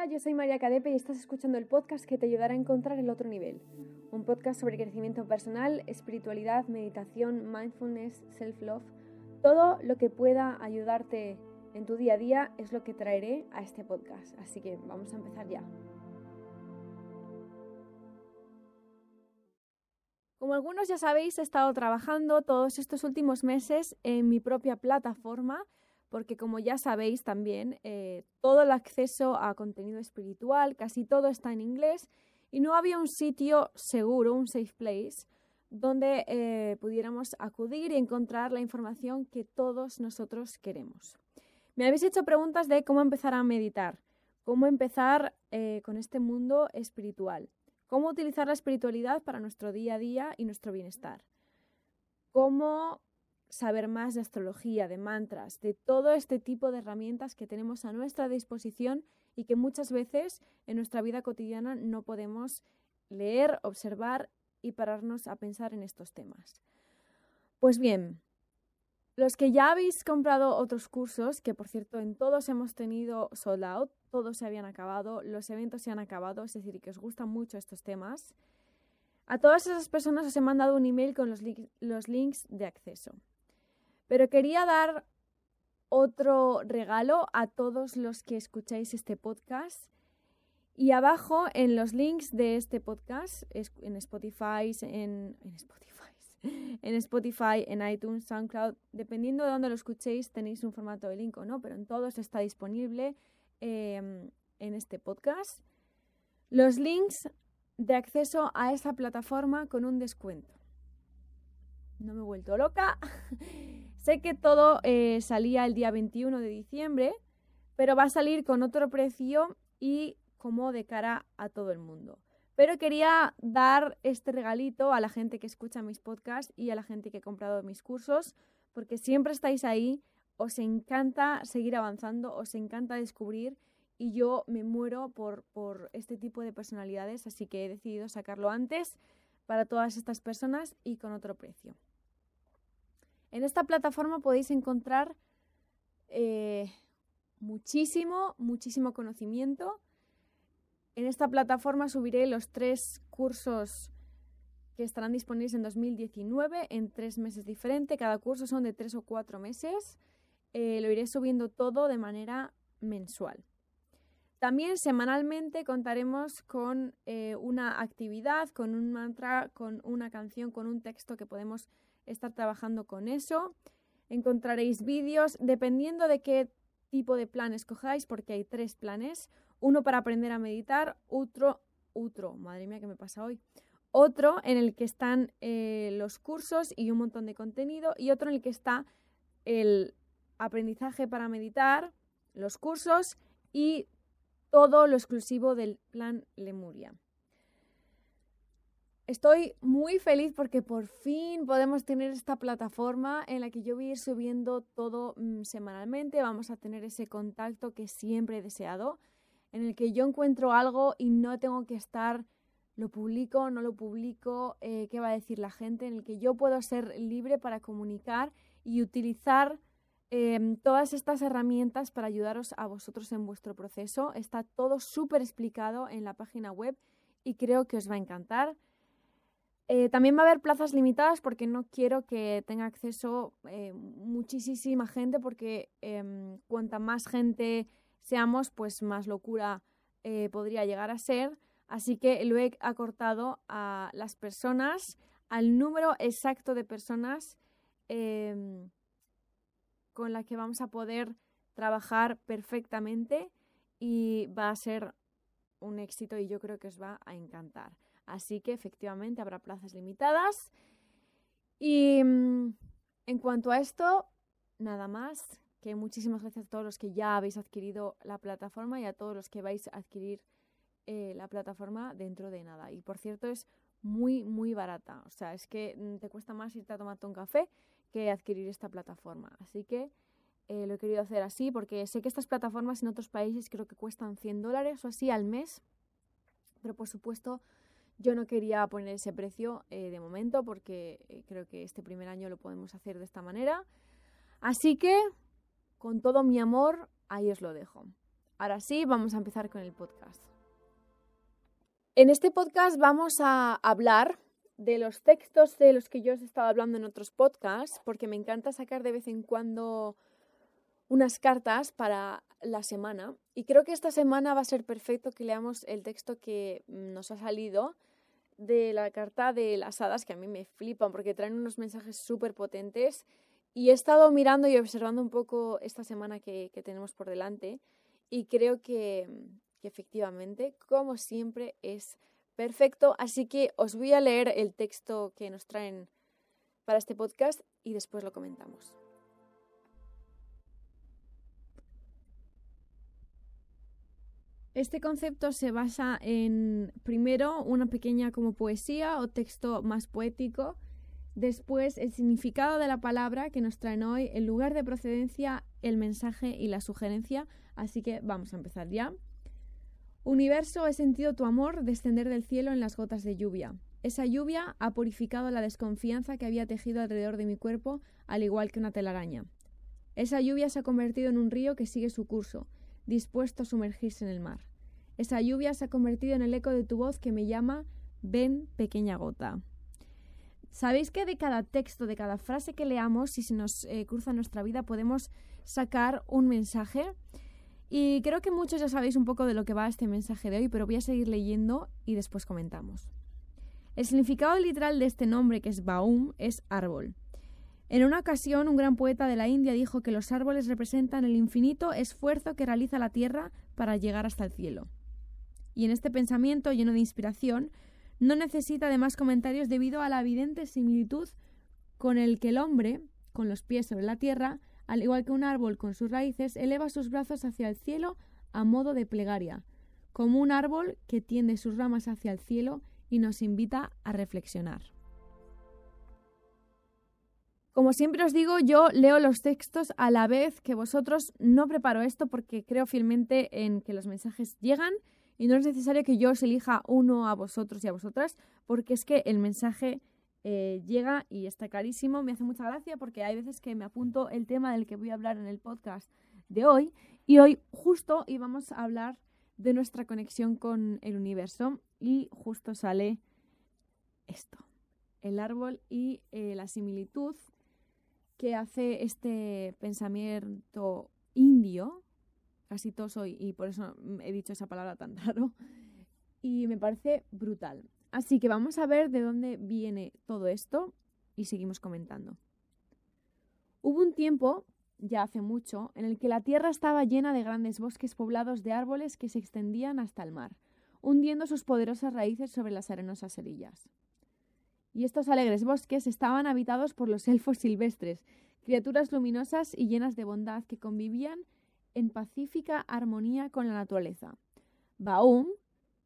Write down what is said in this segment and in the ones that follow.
Hola, yo soy María Cadepe y estás escuchando el podcast que te ayudará a encontrar el otro nivel. Un podcast sobre crecimiento personal, espiritualidad, meditación, mindfulness, self-love. Todo lo que pueda ayudarte en tu día a día es lo que traeré a este podcast. Así que vamos a empezar ya. Como algunos ya sabéis, he estado trabajando todos estos últimos meses en mi propia plataforma porque como ya sabéis también, eh, todo el acceso a contenido espiritual, casi todo está en inglés y no había un sitio seguro, un safe place, donde eh, pudiéramos acudir y encontrar la información que todos nosotros queremos. Me habéis hecho preguntas de cómo empezar a meditar, cómo empezar eh, con este mundo espiritual, cómo utilizar la espiritualidad para nuestro día a día y nuestro bienestar, cómo saber más de astrología, de mantras, de todo este tipo de herramientas que tenemos a nuestra disposición y que muchas veces en nuestra vida cotidiana no podemos leer, observar y pararnos a pensar en estos temas. Pues bien, los que ya habéis comprado otros cursos, que por cierto en todos hemos tenido sold out, todos se habían acabado, los eventos se han acabado, es decir, que os gustan mucho estos temas, a todas esas personas os he mandado un email con los, los links de acceso. Pero quería dar otro regalo a todos los que escucháis este podcast. Y abajo en los links de este podcast, en Spotify, en, Spotify, en Spotify, en iTunes, SoundCloud, dependiendo de dónde lo escuchéis, tenéis un formato de link o no, pero en todos está disponible em, en este podcast. Los links de acceso a esa plataforma con un descuento. No me he vuelto loca. Sé que todo eh, salía el día 21 de diciembre, pero va a salir con otro precio y como de cara a todo el mundo. Pero quería dar este regalito a la gente que escucha mis podcasts y a la gente que ha comprado mis cursos, porque siempre estáis ahí, os encanta seguir avanzando, os encanta descubrir y yo me muero por, por este tipo de personalidades, así que he decidido sacarlo antes para todas estas personas y con otro precio. En esta plataforma podéis encontrar eh, muchísimo, muchísimo conocimiento. En esta plataforma subiré los tres cursos que estarán disponibles en 2019 en tres meses diferentes. Cada curso son de tres o cuatro meses. Eh, lo iré subiendo todo de manera mensual. También semanalmente contaremos con eh, una actividad, con un mantra, con una canción, con un texto que podemos estar trabajando con eso. Encontraréis vídeos dependiendo de qué tipo de plan escojáis, porque hay tres planes. Uno para aprender a meditar, otro, otro, madre mía, ¿qué me pasa hoy? Otro en el que están eh, los cursos y un montón de contenido, y otro en el que está el aprendizaje para meditar, los cursos y todo lo exclusivo del plan Lemuria. Estoy muy feliz porque por fin podemos tener esta plataforma en la que yo voy a ir subiendo todo mm, semanalmente. Vamos a tener ese contacto que siempre he deseado, en el que yo encuentro algo y no tengo que estar, lo publico, no lo publico, eh, qué va a decir la gente, en el que yo puedo ser libre para comunicar y utilizar em, todas estas herramientas para ayudaros a vosotros en vuestro proceso. Está todo súper explicado en la página web y creo que os va a encantar. Eh, también va a haber plazas limitadas porque no quiero que tenga acceso eh, muchísima gente porque em, cuanta más gente seamos, pues más locura eh, podría llegar a ser. Así que lo he acortado a las personas, al número exacto de personas em, con las que vamos a poder trabajar perfectamente y va a ser un éxito y yo creo que os va a encantar. Así que efectivamente habrá plazas limitadas. Y mm, en cuanto a esto, nada más. Que muchísimas gracias a todos los que ya habéis adquirido la plataforma y a todos los que vais a adquirir eh, la plataforma dentro de nada. Y por cierto, es muy, muy barata. O sea, es que mm, te cuesta más irte a tomarte un café que adquirir esta plataforma. Así que eh, lo he querido hacer así porque sé que estas plataformas en otros países creo que cuestan 100 dólares o así al mes. Pero por supuesto yo no quería poner ese precio eh, de momento porque eh, creo que este primer año lo podemos hacer de esta manera. Así que, con todo mi amor, ahí os lo dejo. ahora sí, vamos a empezar con el podcast. En este podcast vamos a hablar de los textos de los que yo os he estado hablando en otros podcasts, porque me encanta sacar de vez en cuando unas cartas para la semana. Y creo que esta semana va a ser perfecto que leamos el texto que nos ha salido de la carta de las hadas, que a mí me flipan porque traen unos mensajes súper potentes. Y he estado mirando y observando un poco esta semana que, tenemos por delante y creo que, que efectivamente, como siempre, es perfecto. Así que os voy a leer el texto que nos traen para este podcast y después lo comentamos. Este concepto se basa en, primero, una pequeña como poesía o texto más poético, después el significado de la palabra que nos traen hoy, el lugar de procedencia, el mensaje y la sugerencia. Así que vamos a empezar ya. Universo, he sentido tu amor descender del cielo en las gotas de lluvia. Esa lluvia ha purificado la desconfianza que había tejido alrededor de mi cuerpo, al igual que una telaraña. Esa lluvia se ha convertido en un río que sigue su curso, dispuesto a sumergirse en el mar. Esa lluvia se ha convertido en el eco de tu voz que me llama Ven, pequeña gota. ¿Sabéis que de cada texto, de cada frase que leamos, si se nos eh, cruza nuestra vida, podemos sacar un mensaje? Y creo que muchos ya sabéis un poco de lo que va este mensaje de hoy, pero voy a seguir leyendo y después comentamos. El significado literal de este nombre, que es Baum, es árbol. En una ocasión, un gran poeta de la India dijo que los árboles representan el infinito esfuerzo que realiza la tierra para llegar hasta el cielo. Y en este pensamiento lleno de inspiración, no necesita de más comentarios debido a la evidente similitud con el que el hombre, con los pies sobre la tierra, al igual que un árbol con sus raíces, eleva sus brazos hacia el cielo a modo de plegaria, como un árbol que tiende sus ramas hacia el cielo y nos invita a reflexionar. Como siempre os digo, yo leo los textos a la vez que vosotros. No preparo esto porque creo fielmente en que los mensajes llegan y no es necesario que yo os elija uno a vosotros y a vosotras porque es que el mensaje eh, llega y está clarísimo. Me hace mucha gracia porque hay veces que me apunto el tema del que voy a hablar en el podcast de hoy y hoy justo íbamos a hablar de nuestra conexión con el universo y justo sale esto, el árbol y eh, la similitud que hace este pensamiento indio, casi todo soy, y por eso he dicho esa palabra tan raro, y me parece brutal. Así que vamos a ver de dónde viene todo esto y seguimos comentando. Hubo un tiempo, ya hace mucho, en el que la tierra estaba llena de grandes bosques poblados de árboles que se extendían hasta el mar, hundiendo sus poderosas raíces sobre las arenosas orillas y estos alegres bosques estaban habitados por los elfos silvestres, criaturas luminosas y llenas de bondad que convivían en pacífica armonía con la naturaleza. Baum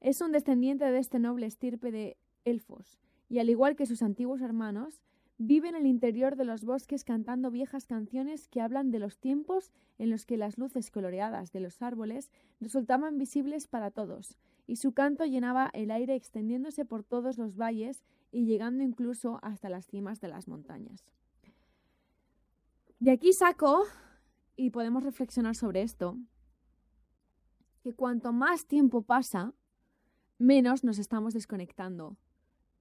es un descendiente de este noble estirpe de elfos, y al igual que sus antiguos hermanos, vive en el interior de los bosques cantando viejas canciones que hablan de los tiempos en los que las luces coloreadas de los árboles resultaban visibles para todos, y su canto llenaba el aire extendiéndose por todos los valles y llegando incluso hasta las cimas de las montañas. De aquí saco, y podemos reflexionar sobre esto, que cuanto más tiempo pasa, menos nos estamos desconectando.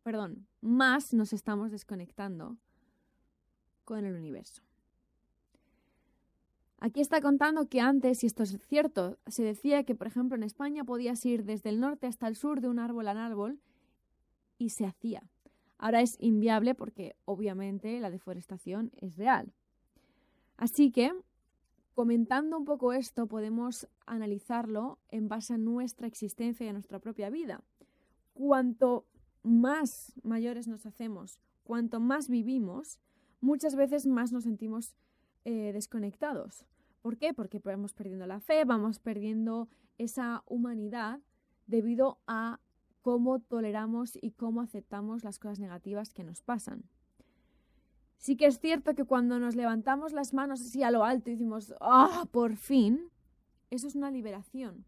Perdón, más nos estamos desconectando con el universo. Aquí está contando que antes, y esto es cierto, se decía que, por ejemplo, en España podías ir desde el norte hasta el sur de un árbol a árbol y se hacía. Ahora es inviable porque obviamente la deforestación es real. Así que, comentando un poco esto, podemos analizarlo en base a nuestra existencia y a nuestra propia vida. Cuanto más mayores nos hacemos, cuanto más vivimos, muchas veces más nos sentimos eh, desconectados. ¿Por qué? Porque vamos perdiendo la fe, vamos perdiendo esa humanidad debido a cómo toleramos y cómo aceptamos las cosas negativas que nos pasan. Sí que es cierto que cuando nos levantamos las manos así a lo alto y decimos, ¡ah, por fin! Eso es una liberación.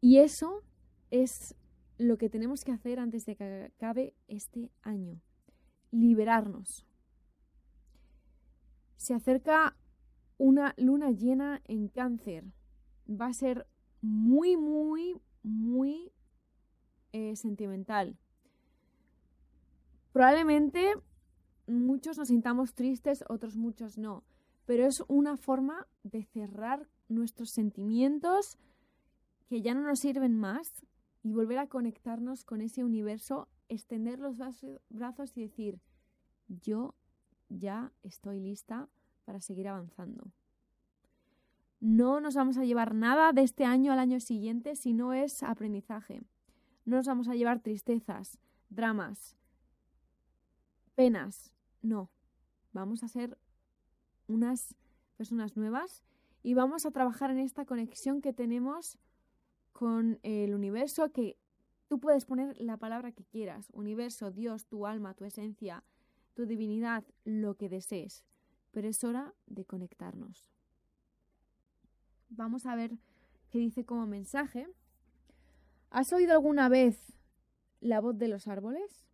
Y eso es lo que tenemos que hacer antes de que acabe este año. Liberarnos. Se acerca una luna llena en cáncer va a ser muy, muy, muy eh, sentimental. Probablemente muchos nos sintamos tristes, otros muchos no, pero es una forma de cerrar nuestros sentimientos que ya no nos sirven más y volver a conectarnos con ese universo, extender los brazos y decir, yo ya estoy lista para seguir avanzando. No nos vamos a llevar nada de este año al año siguiente si no es aprendizaje. No nos vamos a llevar tristezas, dramas, penas. No. Vamos a ser unas personas nuevas y vamos a trabajar en esta conexión que tenemos con el universo que tú puedes poner la palabra que quieras. Universo, Dios, tu alma, tu esencia, tu divinidad, lo que desees. Pero es hora de conectarnos. Vamos a ver qué dice como mensaje. ¿Has oído alguna vez la voz de los árboles?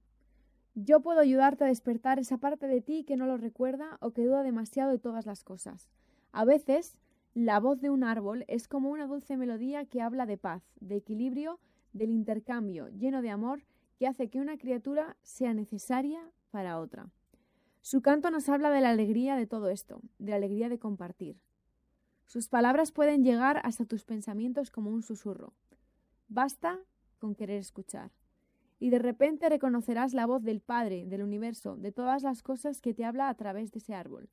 Yo puedo ayudarte a despertar esa parte de ti que no lo recuerda o que duda demasiado de todas las cosas. A veces, la voz de un árbol es como una dulce melodía que habla de paz, de equilibrio, del intercambio lleno de amor que hace que una criatura sea necesaria para otra. Su canto nos habla de la alegría de todo esto, de la alegría de compartir. Sus palabras pueden llegar hasta tus pensamientos como un susurro. Basta con querer escuchar. Y de repente reconocerás la voz del Padre, del universo, de todas las cosas que te habla a través de ese árbol.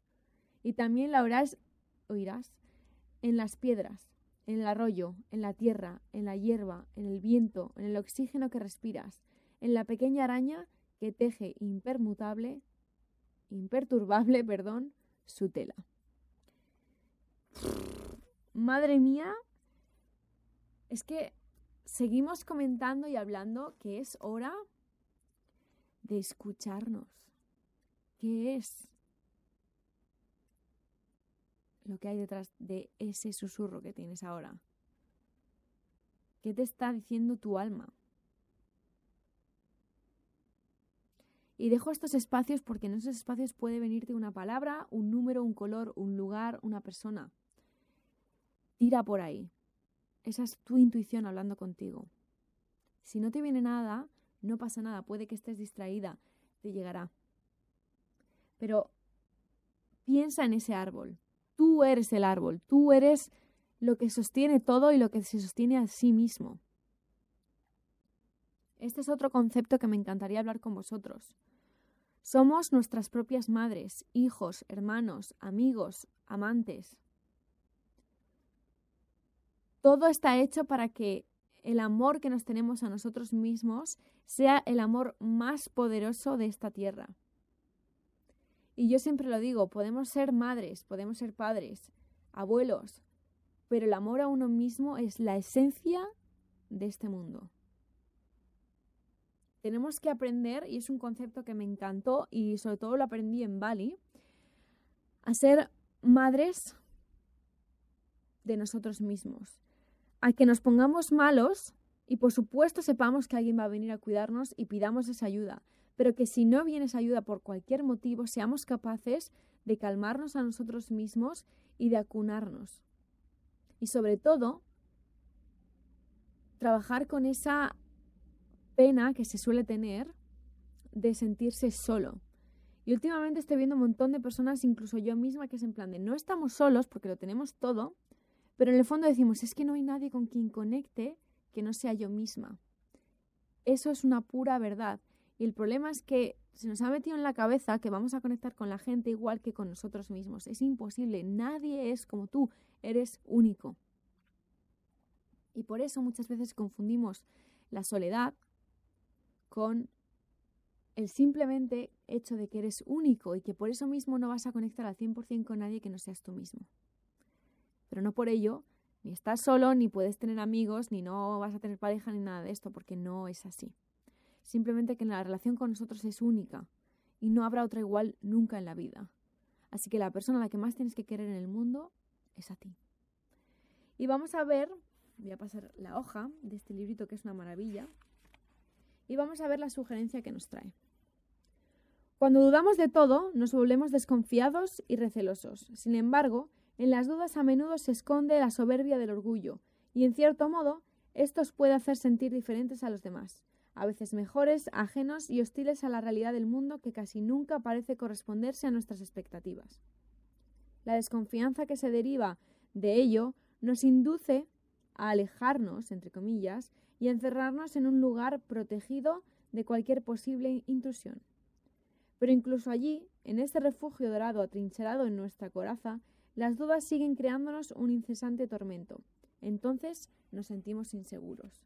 Y también la oirás, oirás en las piedras, en el arroyo, en la tierra, en la hierba, en el viento, en el oxígeno que respiras, en la pequeña araña que teje impermutable, imperturbable, perdón, su tela. Madre mía, es que seguimos comentando y hablando que es hora de escucharnos. ¿Qué es lo que hay detrás de ese susurro que tienes ahora? ¿Qué te está diciendo tu alma? Y dejo estos espacios porque en esos espacios puede venirte una palabra, un número, un color, un lugar, una persona. Tira por ahí. Esa es tu intuición hablando contigo. Si no te viene nada, no pasa nada, puede que estés distraída, te llegará. Pero piensa en ese árbol. Tú eres el árbol, tú eres lo que sostiene todo y lo que se sostiene a sí mismo. Este es otro concepto que me encantaría hablar con vosotros. Somos nuestras propias madres, hijos, hermanos, amigos, amantes. Todo está hecho para que el amor que nos tenemos a nosotros mismos sea el amor más poderoso de esta tierra. Y yo siempre lo digo, podemos ser madres, podemos ser padres, abuelos, pero el amor a uno mismo es la esencia de este mundo. Tenemos que aprender, y es un concepto que me encantó y sobre todo lo aprendí en Bali, a ser madres de nosotros mismos a que nos pongamos malos y por supuesto sepamos que alguien va a venir a cuidarnos y pidamos esa ayuda, pero que si no viene esa ayuda por cualquier motivo, seamos capaces de calmarnos a nosotros mismos y de acunarnos. Y sobre todo, trabajar con esa pena que se suele tener de sentirse solo. Y últimamente estoy viendo un montón de personas, incluso yo misma, que es en plan de no estamos solos porque lo tenemos todo, pero en el fondo decimos, es que no hay nadie con quien conecte que no sea yo misma. Eso es una pura verdad. Y el problema es que se nos ha metido en la cabeza que vamos a conectar con la gente igual que con nosotros mismos. Es imposible. Nadie es como tú. Eres único. Y por eso muchas veces confundimos la soledad con el simplemente hecho de que eres único y que por eso mismo no vas a conectar al 100% con nadie que no seas tú mismo. Pero no por ello ni estás solo, ni puedes tener amigos, ni no vas a tener pareja, ni nada de esto, porque no es así. Simplemente que la relación con nosotros es única y no habrá otra igual nunca en la vida. Así que la persona a la que más tienes que querer en el mundo es a ti. Y vamos a ver, voy a pasar la hoja de este librito que es una maravilla, y vamos a ver la sugerencia que nos trae. Cuando dudamos de todo, nos volvemos desconfiados y recelosos. Sin embargo, En las dudas a menudo se esconde la soberbia del orgullo, y en cierto modo, esto os puede hacer sentir diferentes a los demás, a veces mejores, ajenos y hostiles a la realidad del mundo que casi nunca parece corresponderse a nuestras expectativas. La desconfianza que se deriva de ello nos induce a alejarnos, entre comillas, y a encerrarnos en un lugar protegido de cualquier posible intrusión. Pero incluso allí, en este refugio dorado atrincherado en nuestra coraza, las dudas siguen creándonos un incesante tormento. Entonces nos sentimos inseguros.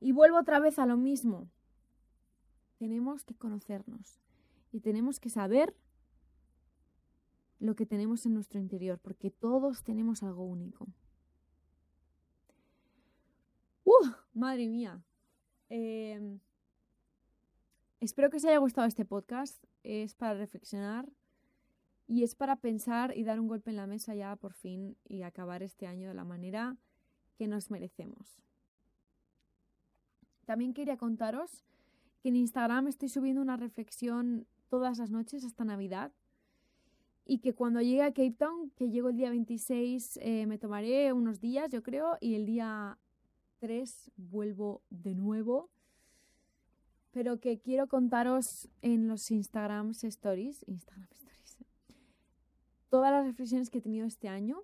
Y vuelvo otra vez a lo mismo. Tenemos que conocernos y tenemos que saber lo que tenemos en nuestro interior, porque todos tenemos algo único. ¡Uh! Madre mía. Em, espero que os haya gustado este podcast. Es para reflexionar y es para pensar y dar un golpe en la mesa ya por fin y acabar este año de la manera que nos merecemos. También quería contaros que en Instagram estoy subiendo una reflexión todas las noches hasta Navidad y que cuando llegue a Cape Town, que llego el día 26, eh, me tomaré unos días, yo creo, y el día 3 vuelvo de nuevo. Pero que quiero contaros en los Instagram Stories, Instagram Stories, todas las reflexiones que he tenido este año.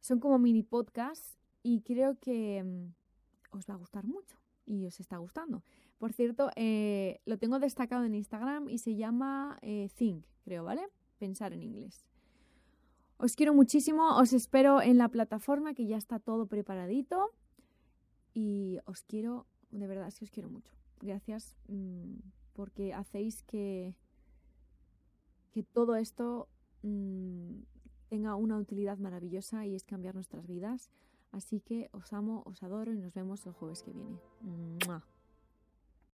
Son como mini podcasts y creo que mm, os va a gustar mucho y os está gustando. Por cierto, eh, lo tengo destacado en Instagram y se llama eh, Think, creo, ¿vale? pensar en inglés. Os quiero muchísimo, os espero en la plataforma que ya está todo preparadito y os quiero, de verdad, que os quiero mucho. Gracias mm, porque hacéis que, que todo esto mm, tenga una utilidad maravillosa y es cambiar nuestras vidas. Así que os amo, os adoro y nos vemos el jueves que viene.